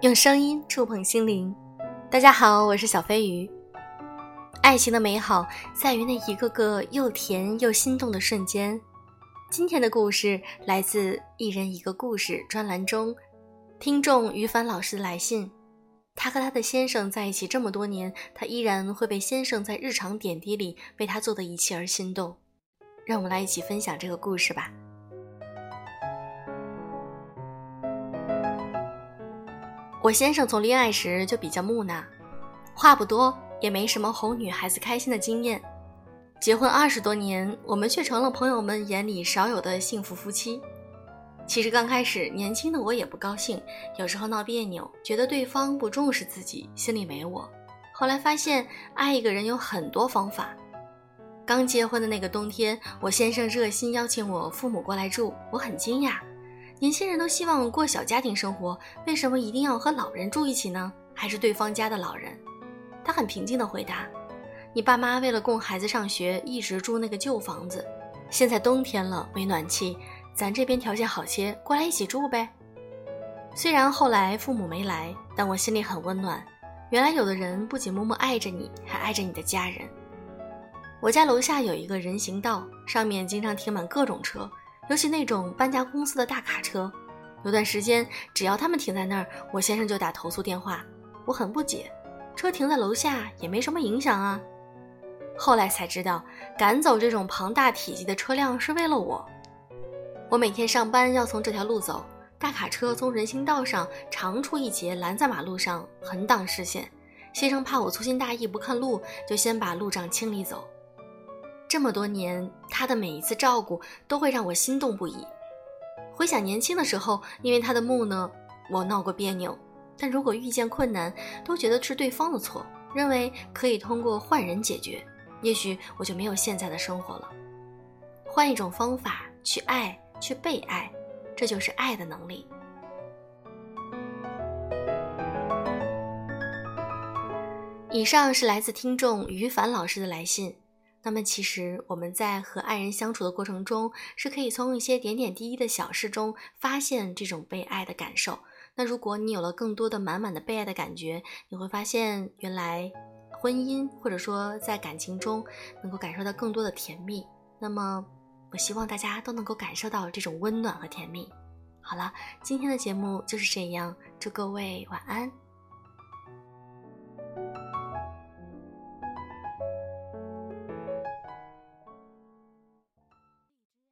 用声音触碰心灵。大家好，我是小飞鱼。爱情的美好在于那一个个又甜又心动的瞬间。今天的故事来自《一人一个故事》专栏中，听众于凡老师的来信。他和他的先生在一起这么多年，他依然会被先生在日常点滴里为他做的一切而心动。让我们来一起分享这个故事吧。我先生从恋爱时就比较木讷，话不多，也没什么哄女孩子开心的经验。结婚二十多年，我们却成了朋友们眼里少有的幸福夫妻。其实刚开始，年轻的我也不高兴，有时候闹别扭，觉得对方不重视自己，心里没我。后来发现，爱一个人有很多方法。刚结婚的那个冬天，我先生热心邀请我父母过来住，我很惊讶。年轻人都希望过小家庭生活，为什么一定要和老人住一起呢？还是对方家的老人？他很平静地回答：“你爸妈为了供孩子上学，一直住那个旧房子。现在冬天了，没暖气，咱这边条件好些，过来一起住呗。”虽然后来父母没来，但我心里很温暖。原来有的人不仅默默爱着你，还爱着你的家人。我家楼下有一个人行道，上面经常停满各种车。尤其那种搬家公司的大卡车，有段时间只要他们停在那儿，我先生就打投诉电话。我很不解，车停在楼下也没什么影响啊。后来才知道，赶走这种庞大体积的车辆是为了我。我每天上班要从这条路走，大卡车从人行道上长出一截拦在马路上，横挡视线。先生怕我粗心大意不看路，就先把路障清理走。这么多年，他的每一次照顾都会让我心动不已。回想年轻的时候，因为他的木讷，我闹过别扭。但如果遇见困难，都觉得是对方的错，认为可以通过换人解决，也许我就没有现在的生活了。换一种方法去爱，去被爱，这就是爱的能力。以上是来自听众于凡老师的来信。那么，其实我们在和爱人相处的过程中，是可以从一些点点滴滴的小事中发现这种被爱的感受。那如果你有了更多的满满的被爱的感觉，你会发现，原来婚姻或者说在感情中能够感受到更多的甜蜜。那么，我希望大家都能够感受到这种温暖和甜蜜。好了，今天的节目就是这样，祝各位晚安。